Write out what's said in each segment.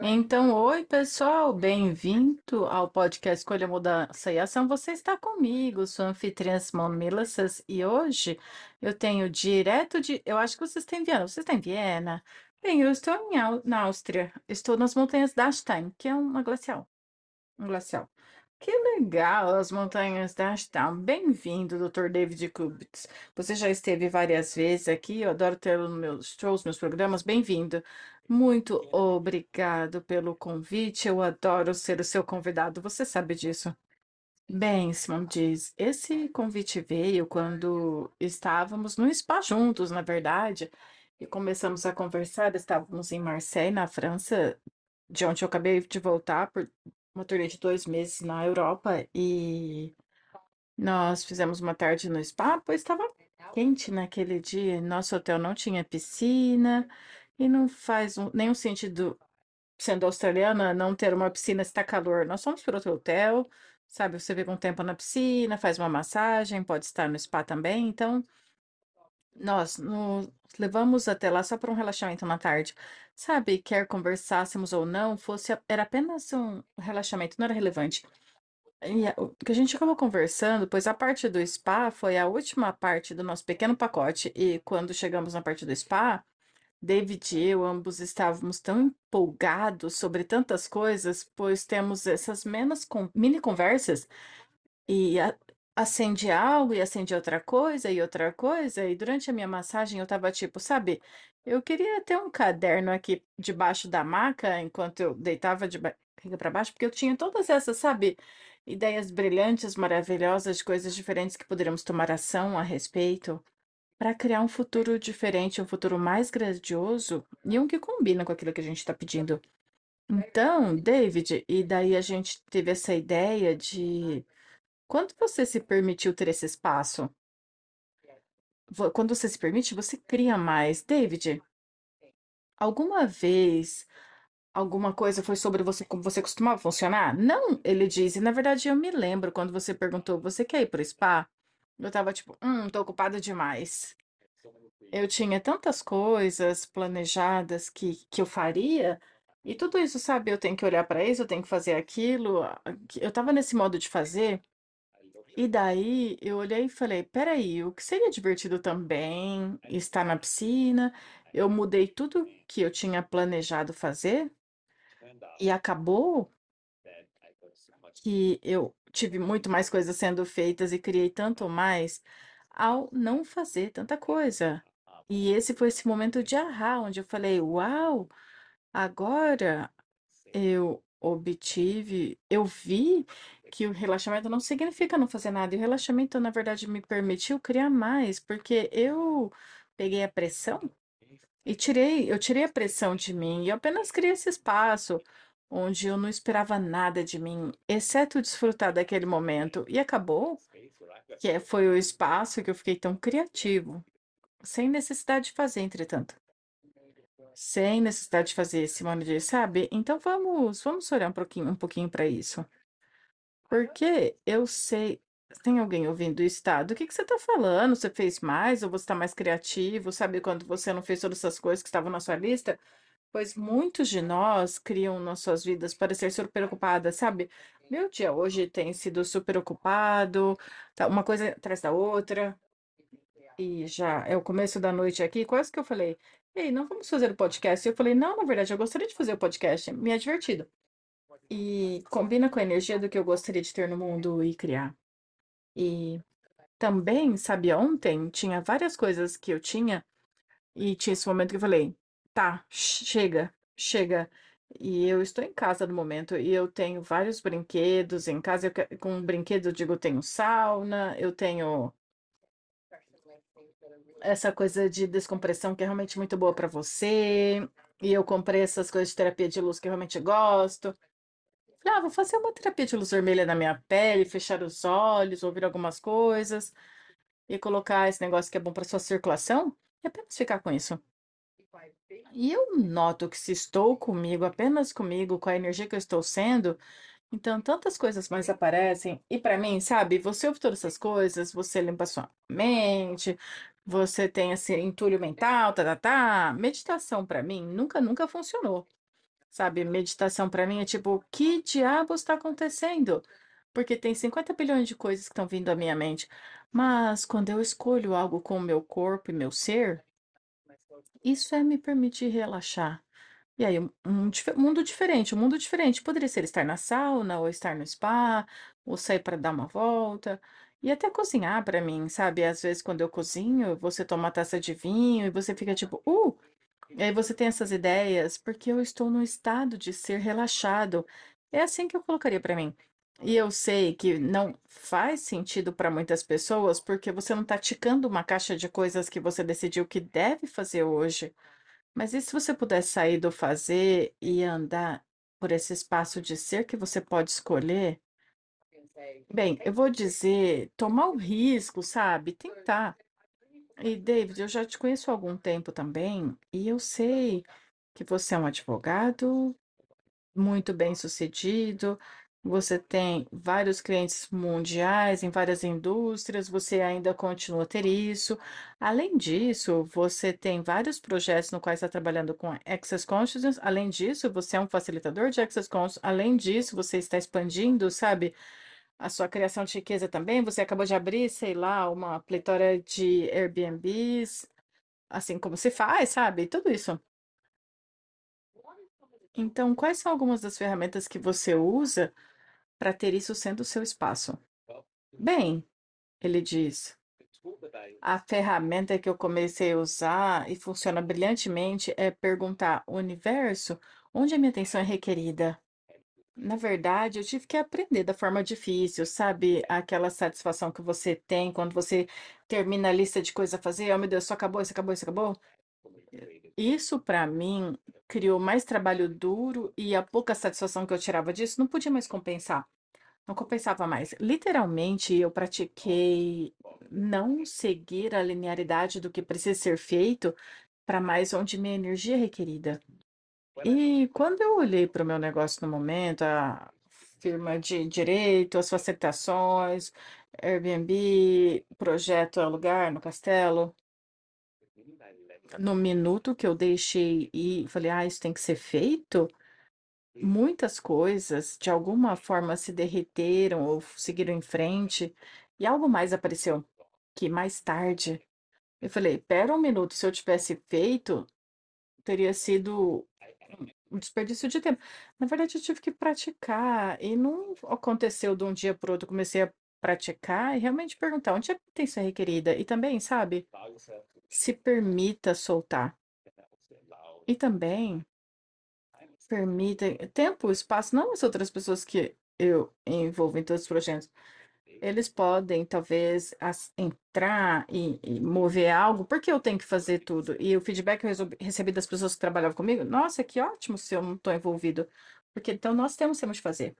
Então, oi pessoal, bem-vindo ao podcast Escolha Mudança e Ação. Você está comigo, sou anfitriã Simone Milassas e hoje eu tenho direto de. Eu acho que vocês estão em Viena. Você está em Viena? Bem, eu estou em, na Áustria. Estou nas montanhas da Stein, que é uma glacial. Um glacial. Que legal, as montanhas da Ashdown. Bem-vindo, Dr. David Kubitz. Você já esteve várias vezes aqui, eu adoro tê-lo nos meus shows, meus programas. Bem-vindo. Muito obrigado pelo convite. Eu adoro ser o seu convidado. Você sabe disso. Bem, Simon diz, esse convite veio quando estávamos no spa juntos, na verdade, e começamos a conversar. Estávamos em Marseille, na França, de onde eu acabei de voltar por uma turnê de dois meses na Europa e nós fizemos uma tarde no spa, pois estava quente naquele dia. Nosso hotel não tinha piscina e não faz um- nenhum sentido, sendo australiana, não ter uma piscina se está calor. Nós fomos para outro hotel, sabe? Você fica um tempo na piscina, faz uma massagem, pode estar no spa também. Então, nós nos levamos até lá só para um relaxamento na tarde. Sabe, quer conversássemos ou não, fosse era apenas um relaxamento, não era relevante. E o que a gente acabou conversando, pois a parte do spa foi a última parte do nosso pequeno pacote, e quando chegamos na parte do spa, David e eu ambos estávamos tão empolgados sobre tantas coisas, pois temos essas menos con- mini conversas e a- acende algo e acende outra coisa e outra coisa. E durante a minha massagem eu tava tipo, sabe, eu queria ter um caderno aqui debaixo da maca enquanto eu deitava de barriga para baixo, porque eu tinha todas essas, sabe, ideias brilhantes, maravilhosas de coisas diferentes que poderíamos tomar ação a respeito para criar um futuro diferente, um futuro mais grandioso e um que combina com aquilo que a gente está pedindo. Então, David, e daí a gente teve essa ideia de quando você se permitiu ter esse espaço, quando você se permite, você cria mais. David, alguma vez alguma coisa foi sobre você, como você costumava funcionar? Não, ele diz, e na verdade eu me lembro quando você perguntou, você quer ir pro spa? Eu tava tipo, hum, tô ocupada demais. Eu tinha tantas coisas planejadas que, que eu faria, e tudo isso, sabe, eu tenho que olhar para isso, eu tenho que fazer aquilo. Eu tava nesse modo de fazer. E daí eu olhei e falei: peraí, o que seria divertido também estar na piscina? Eu mudei tudo que eu tinha planejado fazer e acabou que eu tive muito mais coisas sendo feitas e criei tanto mais ao não fazer tanta coisa. E esse foi esse momento de ahá, onde eu falei: uau, agora. Eu obtive, eu vi que o relaxamento não significa não fazer nada. E o relaxamento, na verdade, me permitiu criar mais, porque eu peguei a pressão e tirei, eu tirei a pressão de mim e eu apenas criei esse espaço onde eu não esperava nada de mim, exceto desfrutar daquele momento. E acabou que é- foi o espaço que eu fiquei tão criativo, sem necessidade de fazer, entretanto. Sem necessidade de fazer, Simone diz, sabe? Então vamos, vamos olhar um pouquinho, um pouquinho para isso. Porque eu sei, tem alguém ouvindo isso, tá? Do que que você tá falando? Você fez mais ou você tá mais criativo? Sabe quando você não fez todas essas coisas que estavam na sua lista? Pois muitos de nós criam nas suas vidas para ser super ocupadas, sabe? Meu dia hoje tem sido super ocupado, tá uma coisa atrás da outra. E já é o começo da noite aqui, quase que eu falei, ei, não vamos fazer o podcast? E eu falei, não, na verdade, eu gostaria de fazer o podcast, me é divertido. E combina com a energia do que eu gostaria de ter no mundo e criar. E também, sabe, ontem tinha várias coisas que eu tinha, e tinha esse momento que eu falei, tá, chega, chega. E eu estou em casa no momento, e eu tenho vários brinquedos em casa. Eu, com brinquedo, eu digo, eu tenho sauna, eu tenho essa coisa de descompressão que é realmente muito boa para você. E eu comprei essas coisas de terapia de luz que eu realmente gosto. Falei, ah, vou fazer uma terapia de luz vermelha na minha pele, fechar os olhos, ouvir algumas coisas e colocar esse negócio que é bom para sua circulação e apenas ficar com isso. E eu noto que se estou comigo, apenas comigo, com a energia que eu estou sendo, então tantas coisas mais aparecem. E para mim, sabe, você ouve todas essas coisas, você limpa sua mente, você tem esse entulho mental, tá, tá, tá. Meditação para mim nunca, nunca funcionou. Sabe, meditação para mim é tipo, que diabos está acontecendo? Porque tem 50 bilhões de coisas que estão vindo à minha mente. Mas quando eu escolho algo com o meu corpo e meu ser, isso é me permitir relaxar. E aí, um, um dif- mundo diferente, um mundo diferente. Poderia ser estar na sauna, ou estar no spa, ou sair para dar uma volta. E até cozinhar para mim, sabe? Às vezes, quando eu cozinho, você toma uma taça de vinho e você fica tipo, uh! E aí você tem essas ideias, porque eu estou no estado de ser relaxado. É assim que eu colocaria para mim. E eu sei que não faz sentido para muitas pessoas, porque você não está ticando uma caixa de coisas que você decidiu que deve fazer hoje. Mas e se você puder sair do fazer e andar por esse espaço de ser que você pode escolher? Bem, eu vou dizer, tomar o risco, sabe? Tentar. E, David, eu já te conheço há algum tempo também, e eu sei que você é um advogado muito bem-sucedido, você tem vários clientes mundiais em várias indústrias, você ainda continua a ter isso. Além disso, você tem vários projetos no quais está trabalhando com Access Consciousness. Além disso, você é um facilitador de Access Consciousness. Além disso, você está expandindo, sabe, a sua criação de riqueza também. Você acabou de abrir, sei lá, uma pletora de Airbnbs, assim como se faz, sabe? Tudo isso. Então, quais são algumas das ferramentas que você usa? para ter isso sendo o seu espaço. Bem, ele diz, a ferramenta que eu comecei a usar e funciona brilhantemente é perguntar universo onde a minha atenção é requerida. Na verdade, eu tive que aprender da forma difícil, sabe? Aquela satisfação que você tem quando você termina a lista de coisas a fazer. Oh, meu Deus, só acabou, isso acabou, isso acabou. Isso, para mim, criou mais trabalho duro e a pouca satisfação que eu tirava disso não podia mais compensar. Não compensava mais. Literalmente, eu pratiquei não seguir a linearidade do que precisa ser feito para mais onde minha energia é requerida. E quando eu olhei para o meu negócio no momento, a firma de direito, as facilitações, Airbnb, projeto alugar no castelo, no minuto que eu deixei ir, falei, ah, isso tem que ser feito. Muitas coisas, de alguma forma, se derreteram ou seguiram em frente, e algo mais apareceu, que mais tarde. Eu falei: "Espera um minuto, se eu tivesse feito, teria sido um desperdício de tempo". Na verdade, eu tive que praticar e não aconteceu de um dia para o outro, comecei a praticar e realmente perguntar: "Onde a potência é requerida?". E também, sabe, se permita soltar. E também Permitem tempo, espaço, não as outras pessoas que eu envolvo em todos os projetos. Eles podem, talvez, as- entrar e, e mover algo, porque eu tenho que fazer tudo. E o feedback que eu resolvi- recebi das pessoas que trabalhavam comigo, nossa, que ótimo se eu não estou envolvido. Porque então nós temos, temos fazer.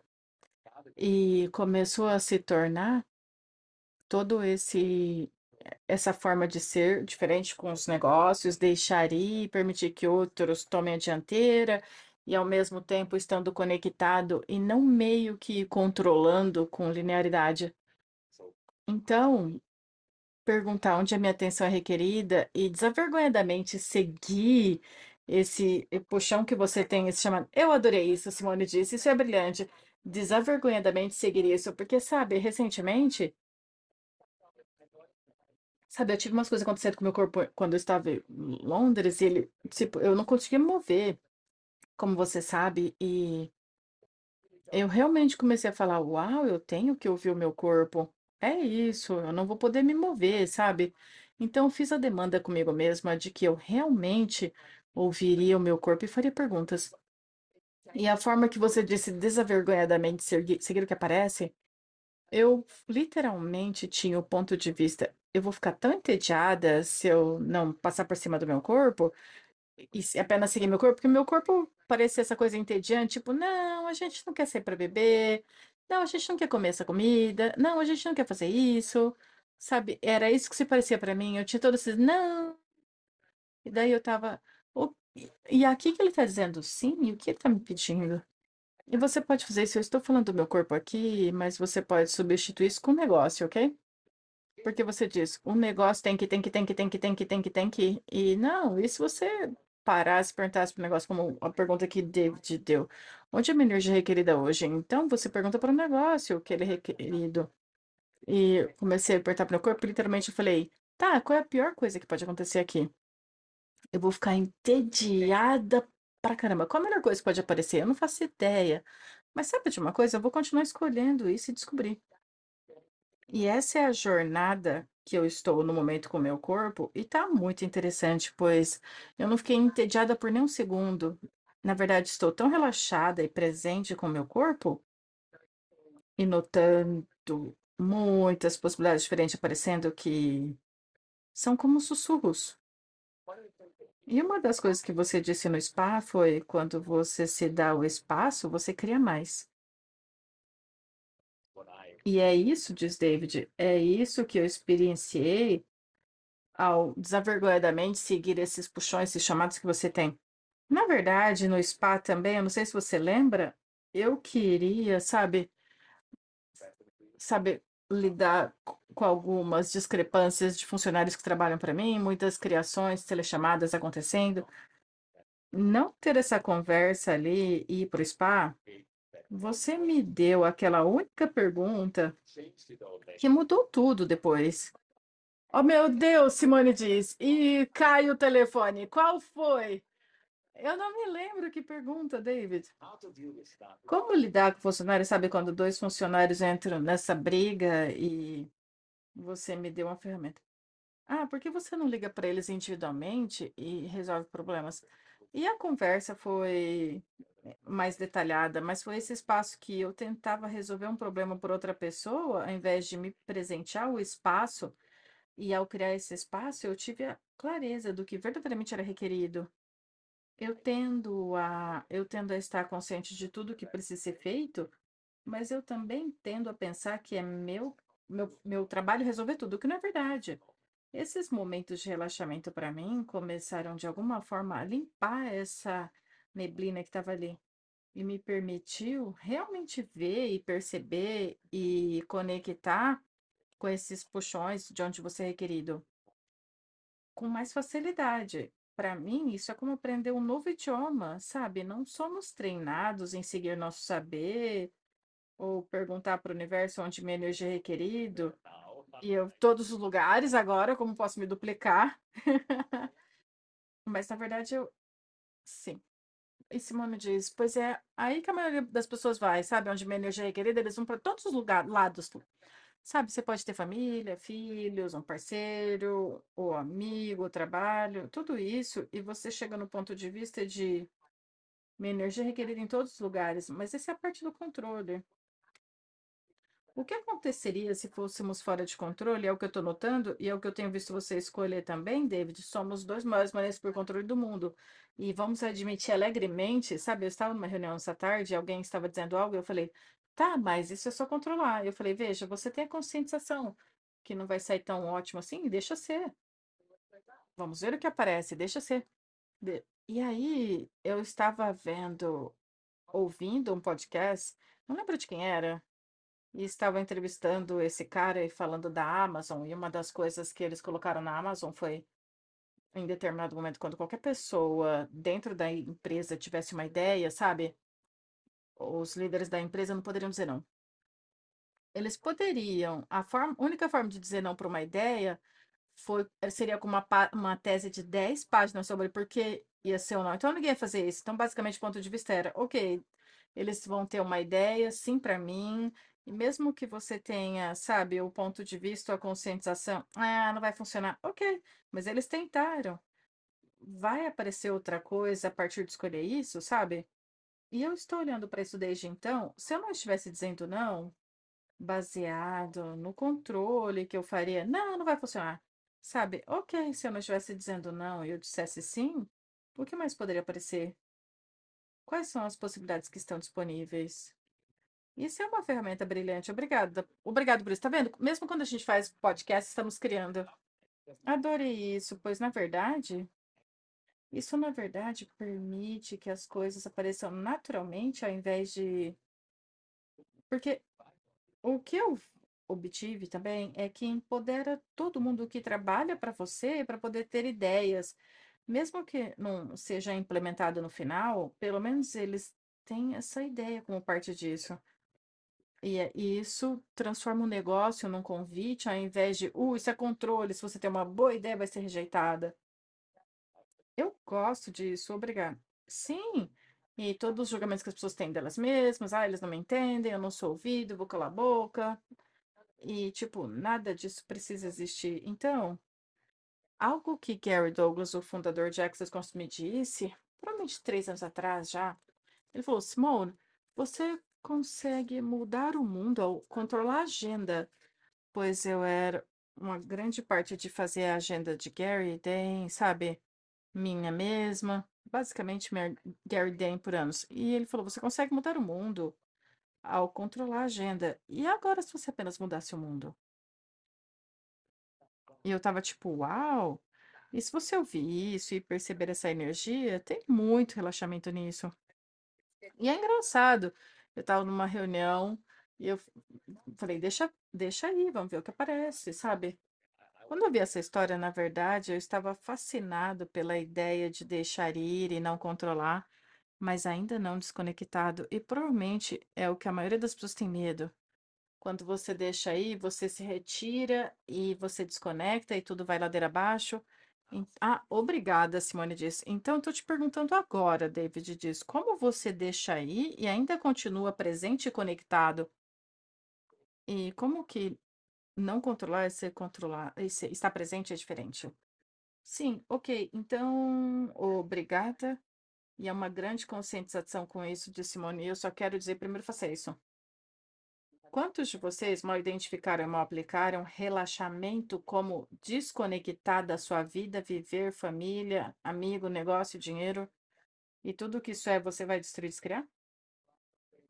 E começou a se tornar todo esse essa forma de ser diferente com os negócios, deixar ir, permitir que outros tomem a dianteira e ao mesmo tempo estando conectado e não meio que controlando com linearidade. Então, perguntar onde a minha atenção é requerida e desavergonhadamente seguir esse puxão que você tem, esse chamado. Eu adorei isso, Simone disse, isso é brilhante. Desavergonhadamente seguir isso, porque sabe, recentemente Sabe, eu tive umas coisas acontecendo com o meu corpo quando eu estava em Londres e ele, tipo, eu não conseguia me mover, como você sabe, e eu realmente comecei a falar, uau, eu tenho que ouvir o meu corpo. É isso, eu não vou poder me mover, sabe? Então fiz a demanda comigo mesma de que eu realmente ouviria o meu corpo e faria perguntas. E a forma que você disse desavergonhadamente seguir, o que aparece, eu literalmente tinha o ponto de vista, eu vou ficar tão entediada se eu não passar por cima do meu corpo, e apenas seguir meu corpo, porque meu corpo parecia essa coisa entediante, tipo, não, a gente não quer sair para beber, não, a gente não quer comer essa comida, não, a gente não quer fazer isso, sabe? Era isso que se parecia para mim. Eu tinha todos esses não. E daí eu tava, "O- e aqui que ele tá dizendo sim, e o que ele tá me pedindo? E você pode fazer isso, eu estou falando do meu corpo aqui, mas você pode substituir isso com um negócio, ok? Porque você diz, um negócio tem que, tem que, tem que, tem que, tem que, tem que, tem que. E não, se você parasse e perguntasse para o negócio, como a pergunta que David deu, onde é a minha energia requerida hoje? Então você pergunta para o negócio o que ele é requerido. E comecei a apertar para o meu corpo, literalmente eu falei, tá, qual é a pior coisa que pode acontecer aqui? Eu vou ficar entediada pra caramba. Qual a melhor coisa que pode aparecer? Eu não faço ideia. Mas sabe de uma coisa? Eu vou continuar escolhendo isso e descobrir. E essa é a jornada que eu estou no momento com o meu corpo, e tá muito interessante, pois eu não fiquei entediada por nem um segundo. Na verdade, estou tão relaxada e presente com o meu corpo e notando muitas possibilidades diferentes aparecendo que são como sussurros. E uma das coisas que você disse no spa foi quando você se dá o espaço, você cria mais. E é isso, diz David, é isso que eu experienciei ao desavergonhadamente seguir esses puxões, esses chamados que você tem. Na verdade, no spa também, eu não sei se você lembra, eu queria, sabe, sabe, lidar co- com algumas discrepâncias de funcionários que trabalham para mim, muitas criações, telechamadas acontecendo. Não ter essa conversa ali e ir para o spa, você me deu aquela única pergunta que mudou tudo depois. Oh, meu Deus, Simone diz. E cai o telefone. Qual foi? Eu não me lembro que pergunta, David. Como lidar com funcionários? Sabe quando dois funcionários entram nessa briga e você me deu uma ferramenta? Ah, por que você não liga para eles individualmente e resolve problemas? E a conversa foi mais detalhada, mas foi esse espaço que eu tentava resolver um problema por outra pessoa, ao invés de me presentear o espaço. E ao criar esse espaço, eu tive a clareza do que verdadeiramente era requerido. Eu tendo a, eu tendo a estar consciente de tudo que precisa ser feito, mas eu também tendo a pensar que é meu, meu, meu trabalho resolver tudo, o que não é verdade. Esses momentos de relaxamento para mim começaram de alguma forma a limpar essa neblina que estava ali e me permitiu realmente ver e perceber e conectar com esses puxões de onde você é requerido com mais facilidade. Para mim, isso é como aprender um novo idioma, sabe? Não somos treinados em seguir nosso saber ou perguntar para o universo onde minha energia é requerido. E eu, todos os lugares agora, como posso me duplicar? Mas na verdade eu, sim. E Simone diz, pois é, aí que a maioria das pessoas vai, sabe? Onde minha energia é requerida, eles vão para todos os lugares, lados. Sabe, você pode ter família, filhos, um parceiro, ou amigo, trabalho, tudo isso, e você chega no ponto de vista de minha energia é requerida em todos os lugares, mas essa é a parte do controle. O que aconteceria se fôssemos fora de controle? É o que eu estou notando e é o que eu tenho visto você escolher também, David. Somos dois maiores maneiras por controle do mundo. E vamos admitir alegremente, sabe? Eu estava numa reunião essa tarde, alguém estava dizendo algo, e eu falei, tá, mas isso é só controlar. Eu falei, veja, você tem a conscientização que não vai sair tão ótimo assim, deixa ser. Vamos ver o que aparece, deixa ser. De- E aí, eu estava vendo, ouvindo um podcast, não lembro de quem era, e estava entrevistando esse cara e falando da Amazon, e uma das coisas que eles colocaram na Amazon foi, em determinado momento, quando qualquer pessoa dentro da empresa tivesse uma ideia, sabe? Os líderes da empresa não poderiam dizer não. Eles poderiam, a forma, única forma de dizer não para uma ideia foi, seria com uma, uma tese de 10 páginas sobre por que ia ser ou não. Então ninguém ia fazer isso. Então, basicamente, o ponto de vista era, ok, eles vão ter uma ideia, sim, para mim, e mesmo que você tenha, sabe, o ponto de vista, a conscientização, ah, não vai funcionar. Ok, mas eles tentaram. Vai aparecer outra coisa a partir de escolher isso, sabe? E eu estou olhando para isso desde então. Se eu não estivesse dizendo não, baseado no controle que eu faria, não, não vai funcionar. Sabe? Ok, se eu não estivesse dizendo não e eu dissesse sim, O que mais poderia aparecer? Quais são as possibilidades que estão disponíveis? Isso é uma ferramenta brilhante. Obrigada. Obrigado por isso. Tá vendo? Mesmo quando a gente faz podcast, estamos criando. Adorei isso, pois na verdade, isso na verdade permite que as coisas apareçam naturalmente ao invés de. Porque o que eu obtive também é que empodera todo mundo que trabalha para você para poder ter ideias. Mesmo que não seja implementado no final, pelo menos eles têm essa ideia como parte disso. E, é- e isso transforma um negócio num convite, ao invés de, uh, isso é controle, se você tem uma boa ideia, vai ser rejeitada. Eu gosto disso, obrigada. Sim, e todos os julgamentos que as pessoas têm delas mesmas, ah, eles não me entendem, eu não sou ouvido, vou calar a boca. E, tipo, nada disso precisa existir. Então, algo que Gary Douglas, o fundador de Access me disse, provavelmente três anos atrás já, ele falou, Simone, você consegue mudar o mundo ao controlar a agenda, pois eu era uma grande parte de fazer a agenda de Gary Day, sabe? Minha mesma, basicamente Gary Day por anos. E ele falou: você consegue mudar o mundo ao controlar a agenda. E agora, se você apenas mudasse o mundo? E eu tava tipo, uau! E se você ouvir isso e perceber essa energia, tem muito relaxamento nisso. E é engraçado. Eu estava numa reunião e eu falei, deixa, deixa aí, vamos ver o que aparece, sabe? Quando eu vi essa história, na verdade, eu estava fascinado pela ideia de deixar ir e não controlar, mas ainda não desconectado. E provavelmente é o que a maioria das pessoas tem medo. Quando você deixa aí, você se retira e você desconecta e tudo vai ladeira abaixo. Ah, obrigada, Simone disse. Então, estou te perguntando agora, David diz, como você deixa aí e ainda continua presente e conectado? E como que não controlar e ser controlar, e ser- estar presente é diferente? Sim, ok. Então, obrigada. E é uma grande conscientização com isso de Simone. E eu só quero dizer, primeiro, faça isso. Quantos de vocês mal identificaram e mal aplicaram relaxamento como desconectar da sua vida, viver, família, amigo, negócio, dinheiro e tudo que isso é, você vai destruir e descriar?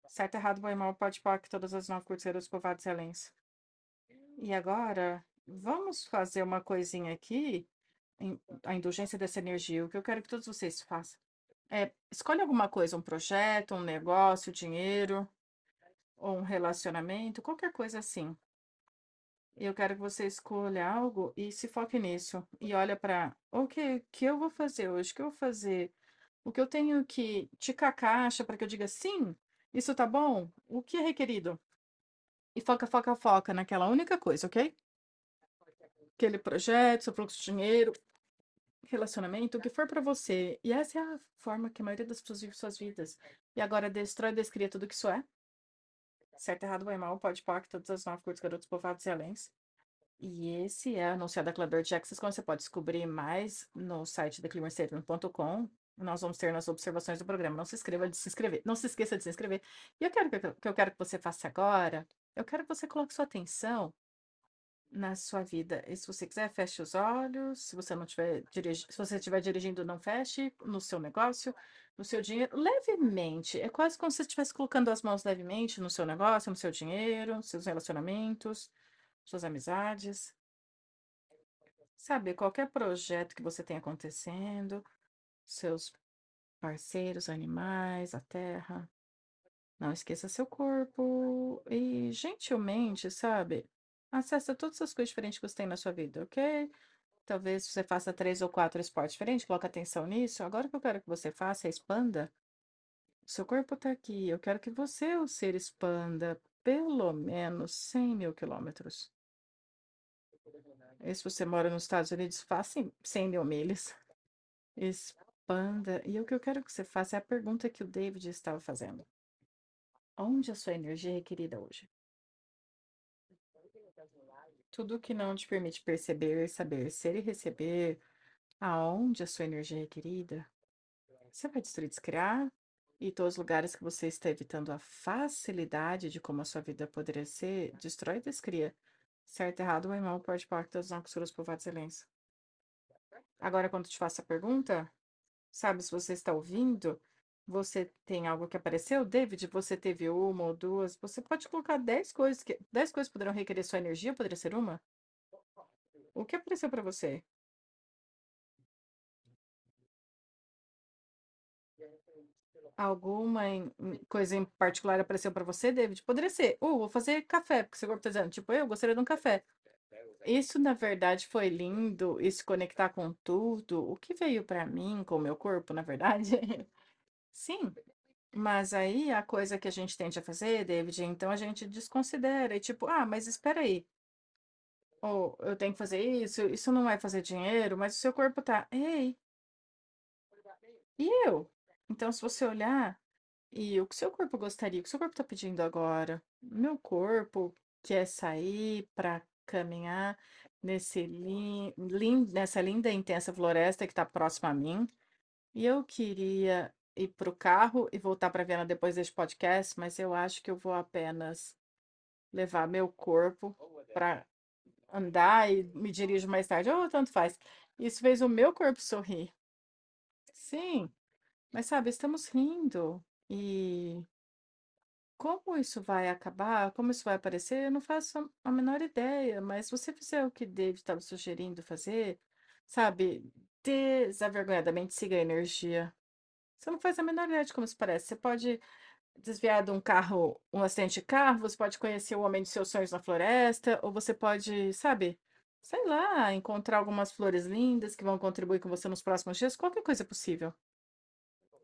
Certo, errado, bom e mal, pode pode, todas as nove curteiras, povoados e. E agora, vamos fazer uma coisinha aqui, a indulgência dessa energia, o que eu quero que todos vocês façam. É, escolhe alguma coisa, um projeto, um negócio, dinheiro, ou um relacionamento, qualquer coisa assim. Eu quero que você escolha algo e se foque nisso. E olha para, o que eu vou fazer hoje? O que eu vou fazer? O que eu tenho que ticar a caixa para que eu diga sim, isso tá bom? O que é requerido? E foca, foca, foca naquela única coisa, ok? Aquele projeto, seu fluxo de dinheiro, relacionamento, o que for para você. E essa é a forma que a maioria das pessoas vive suas vidas. E agora destrói, descria tudo que isso é. Certo, errado, bom e mal, pode pôr todas as nove curtos, garotos, povoados e aléns. E esse é anunciado a de Access, como você pode descobrir mais no site da climastatement.com. Nós vamos ter nas observações do programa. Não se inscreva de se inscrever. Não se esqueça de se inscrever. E eu quero que, que eu quero que você faça agora. Eu quero que você coloque sua atenção na sua vida. E se você quiser, feche os olhos. Se você não tiver se você estiver dirigindo, não feche no seu negócio, no seu dinheiro, levemente. É quase como se você estivesse colocando as mãos levemente no seu negócio, no seu dinheiro, seus relacionamentos, suas amizades. Sabe, qualquer projeto que você tenha acontecendo, seus parceiros, animais, a terra. Não esqueça seu corpo e gentilmente, sabe? Acessa todas as coisas diferentes que você tem na sua vida, ok? Talvez você faça três ou quatro esportes diferentes, coloque atenção nisso. Agora o que eu quero que você faça é expanda. Seu corpo está aqui. Eu quero que você, o ser, expanda pelo menos 100 mil quilômetros. E se você mora nos Estados Unidos, faça em 100 mil milhas. Expanda. E o que eu quero que você faça é a pergunta que o David estava fazendo. Onde a sua energia é requerida hoje? Tudo que não te permite perceber, saber, ser e receber aonde a sua energia é requerida, você vai destruir, descriar, e todos os lugares que você está evitando a facilidade de como a sua vida poderia ser, destrói e descria. Certo, errado, bem, mal, pode, todos os não, povoados, silêncio. Agora, quando te faço a pergunta, Sabe, se você está ouvindo, você tem algo que apareceu, David, você teve uma ou duas, você pode colocar 10 coisas que 10 coisas poderão requerer sua energia, poderia ser uma? O que apareceu para você? Alguma em- em- coisa em particular apareceu para você, David? Poderia ser, uh, vou fazer café, porque seu corpo está dizendo, tipo, eu gostaria de um café. Isso, na verdade, foi lindo, e se conectar com tudo, o que veio para mim, com o meu corpo, na verdade. Sim, mas aí a coisa que a gente tende a fazer, David, então a gente desconsidera, e tipo, ah, mas espera aí, ou eu tenho que fazer isso, isso não vai fazer dinheiro, mas o seu corpo tá, ei, e eu? Então, se você olhar, e o que seu corpo gostaria, o que seu corpo tá pedindo agora? Meu corpo quer sair para caminhar nesse lin, lin- nessa linda e intensa floresta que está próxima a mim. E eu queria ir para o carro e voltar para Viena depois deste podcast, mas eu acho que eu vou apenas levar meu corpo para andar e me dirijo mais tarde. Oh, tanto faz. Isso fez o meu corpo sorrir. Sim, mas sabe, estamos rindo. E como isso vai acabar, como isso vai aparecer, eu não faço a menor ideia. Mas se você fizer o que David estava sugerindo fazer, sabe, desavergonhadamente siga a energia. Você não faz a menor ideia de como isso parece. Você pode desviar de um carro, um acidente de carro, você pode conhecer o homem dos seus sonhos na floresta, ou você pode, sabe, sei lá, encontrar algumas flores lindas que vão contribuir com você nos próximos dias. Qualquer coisa é possível.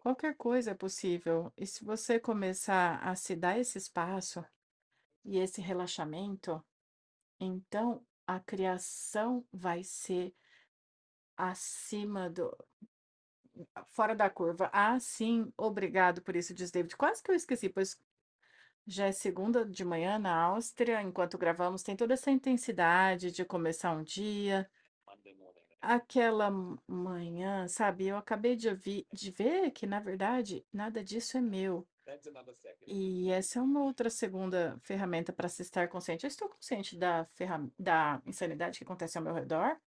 Qualquer coisa é possível. E se você começar a se dar esse espaço e esse relaxamento, então a criação vai ser acima do, fora da curva. Ah, sim, obrigado por isso, diz David. Quase que eu esqueci, pois Já é segunda de manhã na Áustria, enquanto gravamos, tem toda essa intensidade de começar um dia. Aquela manhã, sabe, eu acabei de ouvir, de ver que, na verdade, nada disso é meu. E essa é uma outra segunda ferramenta para se estar consciente. Eu estou consciente da da insanidade que acontece ao meu redor?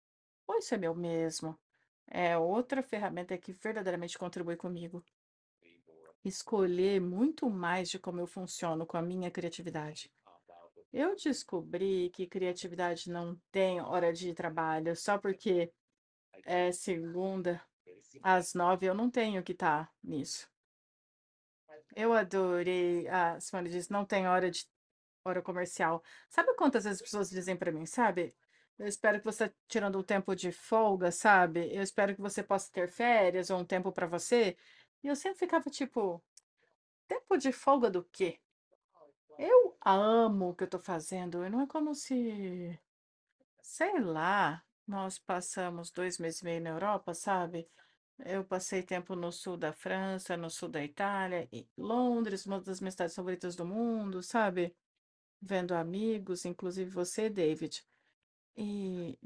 Ou isso é meu mesmo? É outra ferramenta que verdadeiramente contribui comigo. Escolher muito mais de como eu funciono com a minha criatividade. Eu descobri que criatividade não tem hora de trabalho, só porque é segunda às nove, eu não tenho que estar nisso. Eu adorei. A Simone disse, não tem hora de hora comercial. Sabe quantas as pessoas dizem para mim, sabe? Eu espero que você tirando um tempo de folga, sabe? Eu espero que você possa ter férias ou um tempo para você. E eu sempre ficava tipo, tempo de folga do quê? Eu amo o que eu tô fazendo. E não é como se, sei lá, nós passamos dois meses e meio na Europa, sabe? Eu passei tempo no sul da França, no sul da Itália, e Londres, uma das minhas cidades favoritas do mundo, sabe? Vendo amigos, inclusive você, David. E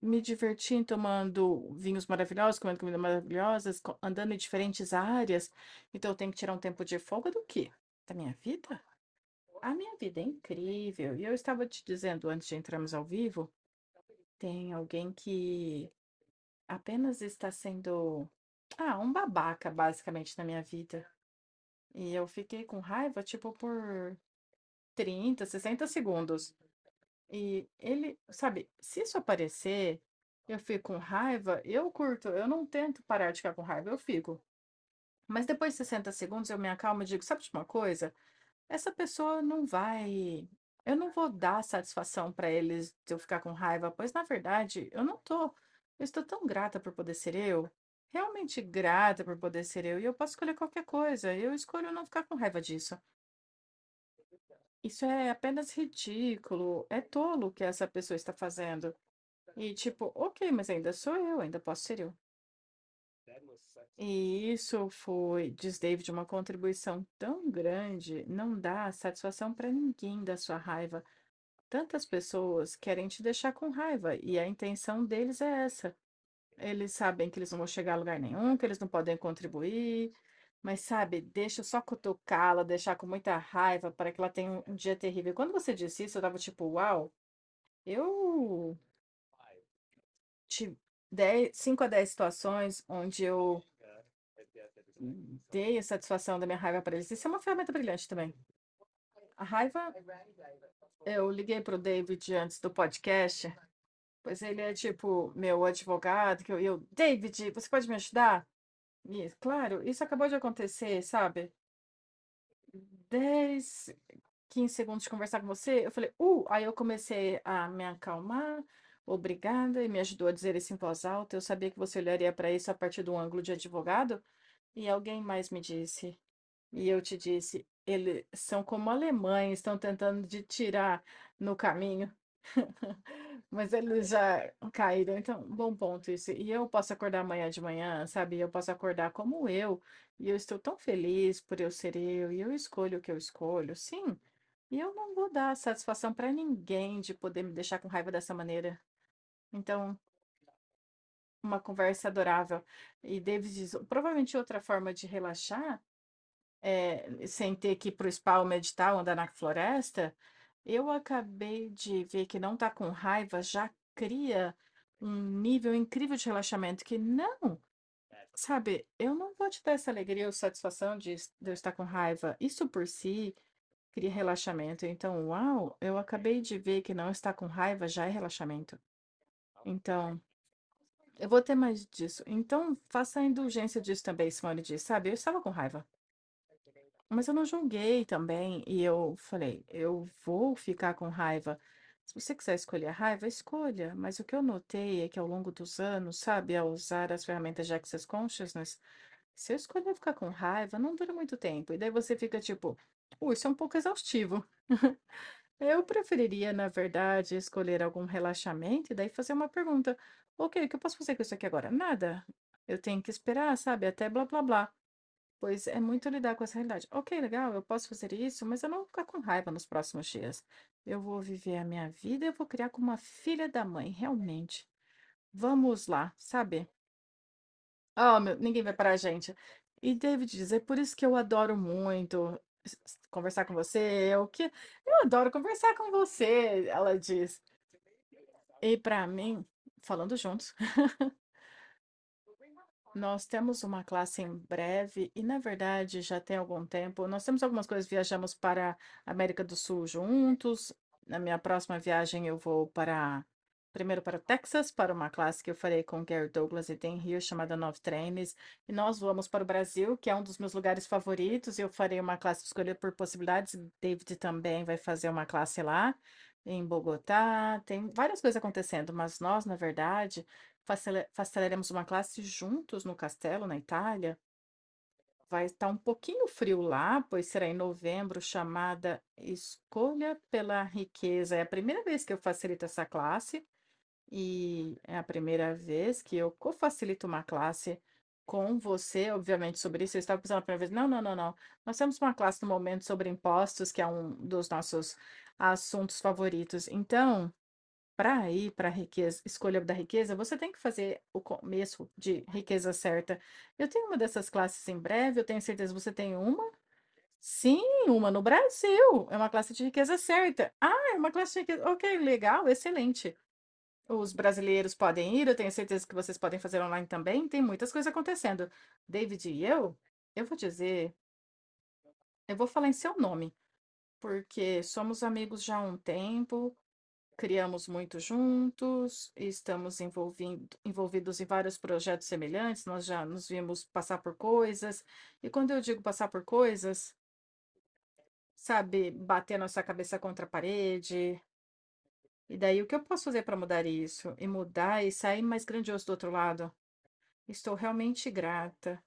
me diverti tomando vinhos maravilhosos, comendo comidas maravilhosas, andando em diferentes áreas. Então eu tenho que tirar um tempo de folga do quê? Da minha vida? A minha vida é incrível. E eu estava te dizendo antes de entrarmos ao vivo, tem alguém que apenas está sendo, ah, um babaca, basicamente, na minha vida. E eu fiquei com raiva, tipo, por 30, 60 segundos. E ele, sabe, se isso aparecer, eu fico com raiva, eu curto, eu não tento parar de ficar com raiva, eu fico. Mas depois de 60 segundos eu me acalmo e digo, sabe de uma coisa? Essa pessoa não vai. Eu não vou dar satisfação para eles de eu ficar com raiva, pois na verdade eu não tô. Eu estou tão grata por poder ser eu, realmente grata por poder ser eu, e eu posso escolher qualquer coisa. Eu escolho não ficar com raiva disso. Isso é apenas ridículo, é tolo o que essa pessoa está fazendo. E tipo, ok, mas ainda sou eu, ainda posso ser eu. E isso foi, diz David, uma contribuição tão grande, não dá satisfação para ninguém da sua raiva. Tantas pessoas querem te deixar com raiva, e a intenção deles é essa. Eles sabem que eles não vão chegar a lugar nenhum, que eles não podem contribuir, mas sabe, deixa eu só cutucá-la, deixar com muita raiva para que ela tenha um um dia terrível. Quando você disse isso, eu tava tipo, uau, eu tive 10, 5 a 10 situações onde eu dei a satisfação da minha raiva para eles. Isso é uma ferramenta brilhante também. A raiva, eu liguei para o David antes do podcast, pois ele é tipo meu advogado, que eu, eu, David, você pode me ajudar? Claro, isso acabou de acontecer, sabe? 10, 15 segundos de conversar com você, eu falei, uh, aí eu comecei a me acalmar, obrigada, e me ajudou a dizer isso em voz alta. Eu sabia que você olharia para isso a partir do ângulo de advogado, e alguém mais me disse, e eu te disse, eles são como alemães, estão tentando de tirar no caminho. Mas eles já caíram, então, bom ponto isso. E eu posso acordar amanhã de manhã, sabe? Eu posso acordar como eu, e eu estou tão feliz por eu ser eu, e eu escolho o que eu escolho, sim. E eu não vou dar satisfação para ninguém de poder me deixar com raiva dessa maneira. Então, uma conversa adorável. E David diz, provavelmente outra forma de relaxar, é, sem ter que ir para o spa ou meditar ou andar na floresta, eu acabei de ver que não está com raiva já cria um nível incrível de relaxamento que não, sabe, eu não vou te dar essa alegria ou satisfação de, de eu estar com raiva. Isso por si cria relaxamento. Então, uau, eu acabei de ver que não estar com raiva já é relaxamento. Então, eu vou ter mais disso. Então, faça a indulgência disso também, Simone disse, sabe? Eu estava com raiva. Mas eu não julguei também, e eu falei, eu vou ficar com raiva. Se você quiser escolher a raiva, escolha. Mas o que eu notei é que ao longo dos anos, sabe, ao usar as ferramentas de Access Consciousness, se eu escolher ficar com raiva, não dura muito tempo. E daí você fica tipo, uh, isso é um pouco exaustivo. Eu preferiria, na verdade, escolher algum relaxamento e daí fazer uma pergunta. Ok, o que eu posso fazer com isso aqui agora? Nada. Eu tenho que esperar, sabe? Até blá blá blá. Pois é muito lidar com essa realidade. Ok, legal, eu posso fazer isso, mas eu não vou ficar com raiva nos próximos dias. Eu vou viver a minha vida e eu vou criar como uma filha da mãe, realmente. Vamos lá, sabe? Oh, meu, ninguém vai parar a gente. E David diz, é por isso que eu adoro muito conversar com você. O que eu adoro conversar com você, ela diz. E para mim, falando juntos, Nós temos uma classe em breve e, na verdade, já tem algum tempo. Nós temos algumas coisas, viajamos para a América do Sul juntos. Na minha próxima viagem, eu vou para, primeiro para o Texas, para uma classe que eu farei com Gary Douglas e Dan Hill, chamada Nove Trains. E nós vamos para o Brasil, que é um dos meus lugares favoritos. Eu farei uma classe escolhida por possibilidades. David também vai fazer uma classe lá, em Bogotá. Tem várias coisas acontecendo, mas nós, na verdade. Faremos uma classe juntos no castelo, na Itália. Vai estar um pouquinho frio lá, pois será em novembro, chamada Escolha pela Riqueza. É a primeira vez que eu facilito essa classe e é a primeira vez que eu co-facilito uma classe com você, obviamente, sobre isso. Eu estava pensando a primeira vez, não, não, não, não. Nós temos uma classe no momento sobre impostos, que é um dos nossos assuntos favoritos. Então, para ir para a riqueza, escolha da riqueza, você tem que fazer o começo de riqueza certa. Eu tenho uma dessas classes em breve, eu tenho certeza que você tem uma. Sim, uma no Brasil. É uma classe de riqueza certa. Ah, é uma classe de riqueza. Ok, legal, excelente. Os brasileiros podem ir, eu tenho certeza que vocês podem fazer online também. Tem muitas coisas acontecendo. David e eu, eu vou dizer, eu vou falar em seu nome, porque somos amigos já há um tempo. Criamos muito juntos, estamos envolvidos em vários projetos semelhantes, nós já nos vimos passar por coisas. E quando eu digo passar por coisas, sabe, bater nossa cabeça contra a parede. E daí, o que eu posso fazer para mudar isso? E mudar e sair mais grandioso do outro lado? Estou realmente grata.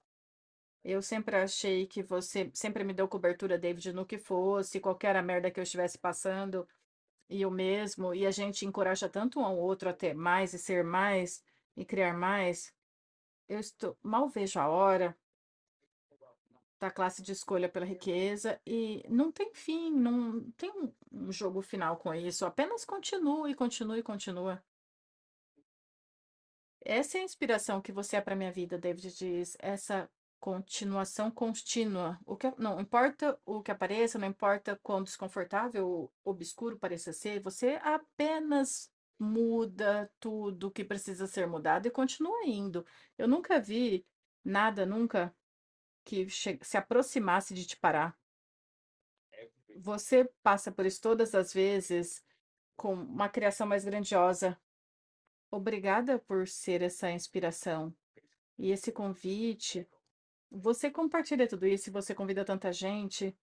Eu sempre achei que você sempre me deu cobertura, David, no que fosse, qualquer a merda que eu estivesse passando. E eu mesmo, e a gente encoraja tanto um ao outro a ter mais e ser mais e criar mais. Eu estou, mal vejo a hora da classe de escolha pela riqueza e não tem fim, não tem um, jogo final com isso. Apenas continua e continua e continua. Essa é a inspiração que você é para minha vida, David diz. Essa continuação contínua. O que, não importa o que apareça, não importa quão desconfortável ou obscuro pareça ser, você apenas muda tudo que precisa ser mudado e continua indo. Eu nunca vi nada, nunca, que se aproximasse de te parar. Você passa por isso todas as vezes com uma criação mais grandiosa. Obrigada por ser essa inspiração e esse convite. Você compartilha tudo isso e você convida tanta gente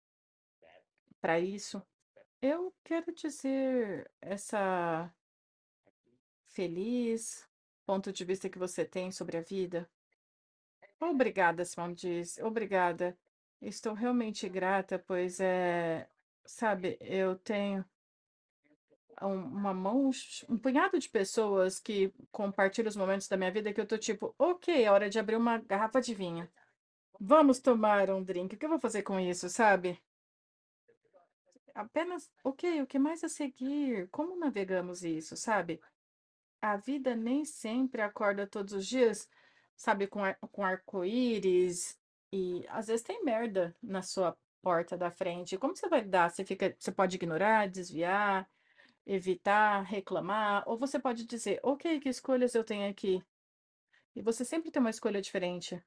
para isso. Eu quero dizer essa feliz ponto de vista que você tem sobre a vida. Obrigada, Simone diz. Obrigada. Estou realmente grata, pois é, sabe, eu tenho uma mão, um punhado de pessoas que compartilham os momentos da minha vida que eu tô tipo, ok, é hora de abrir uma garrafa de vinho. Vamos tomar um drink. O que eu vou fazer com isso, sabe? Apenas, ok, o que mais a seguir? Como navegamos isso, sabe? A vida nem sempre acorda todos os dias, sabe, com, ar, com arco-íris e às vezes tem merda na sua porta da frente. Como você vai lidar? Você fica, você pode ignorar, desviar, evitar, reclamar, ou você pode dizer, ok, que escolhas eu tenho aqui? E você sempre tem uma escolha diferente.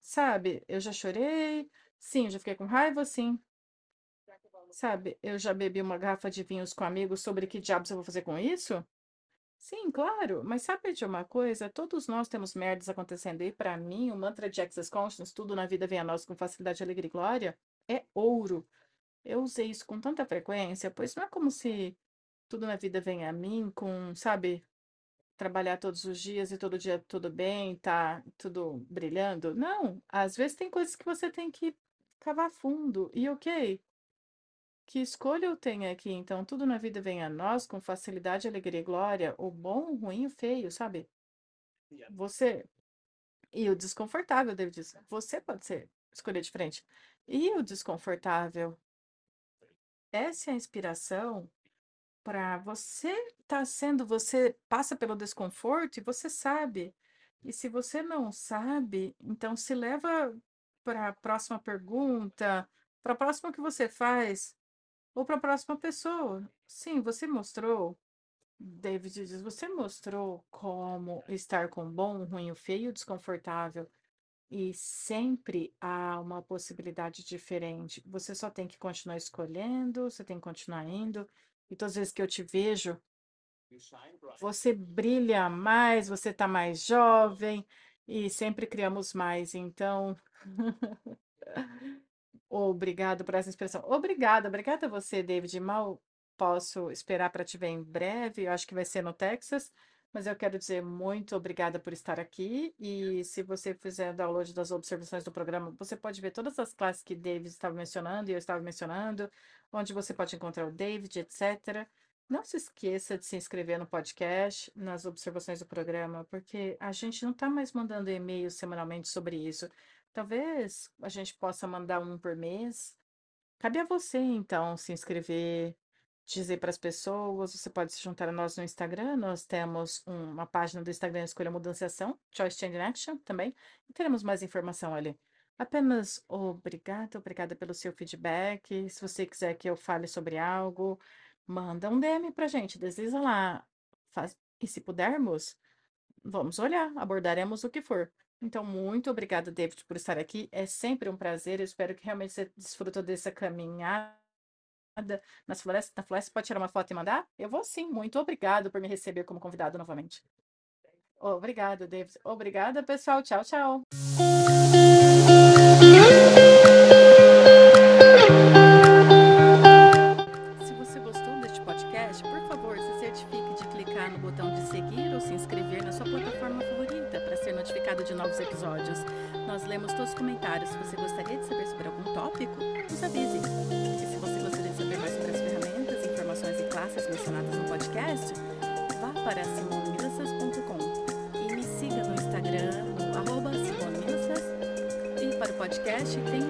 Sabe, eu já chorei, sim, eu já fiquei com raiva, sim. Sabe, eu já bebi uma garrafa de vinhos com amigos sobre que diabos eu vou fazer com isso? Sim, claro, mas sabe de uma coisa? Todos nós temos merdas acontecendo e para mim, o mantra de Access Consciousness, tudo na vida vem a nós com facilidade, alegria e glória, é ouro. Eu usei isso com tanta frequência, pois não é como se tudo na vida vem a mim com, sabe, trabalhar todos os dias e todo dia tudo bem, tá tudo brilhando. Não, às vezes tem coisas que você tem que cavar fundo. E ok, que escolha eu tenho aqui? Então, tudo na vida vem a nós com facilidade, alegria e glória, o bom, o ruim, o feio, sabe? Você. E o desconfortável, David diz, você pode ser escolher diferente. E o desconfortável? Essa é a inspiração para você tá sendo, você passa pelo desconforto e você sabe. E se você não sabe, então se leva para a próxima pergunta, para a próxima que você faz, ou para a próxima pessoa. Sim, você mostrou, David diz, você mostrou como estar com bom, ruim, feio, desconfortável. E sempre há uma possibilidade diferente. Você só tem que continuar escolhendo, você tem que continuar indo. E todas as vezes que eu te vejo, você brilha mais, você está mais jovem e sempre criamos mais. Então, obrigado por essa expressão. Obrigada, obrigada a você, David. Mal posso esperar para te ver em breve. Eu acho que vai ser no Texas. Mas eu quero dizer muito obrigada por estar aqui. E se você fizer download das observações do programa, você pode ver todas as classes que David estava mencionando e eu estava mencionando, onde você pode encontrar o David, etc. Não se esqueça de se inscrever no podcast, nas observações do programa, porque a gente não está mais mandando e-mails semanalmente sobre isso. Talvez a gente possa mandar um por mês. Cabe a você, então, se inscrever, dizer para as pessoas, você pode se juntar a nós no Instagram, nós temos uma página do Instagram Escolha Mudança e Ação, Choice Change in Action também, e teremos mais informação ali. Apenas obrigada, obrigada pelo seu feedback. Se você quiser que eu fale sobre algo, manda um DM pra gente, desliza lá. Faz... E se pudermos, vamos olhar, abordaremos o que for. Então, muito obrigada, David, por estar aqui. É sempre um prazer. Eu espero que realmente você desfrutou dessa caminhada nas florestas, na floresta, pode tirar uma foto e mandar? Eu vou sim. Muito obrigado por me receber como convidado novamente. Obrigada, David. Obrigada, pessoal. Tchau, tchau. Podcast, tem o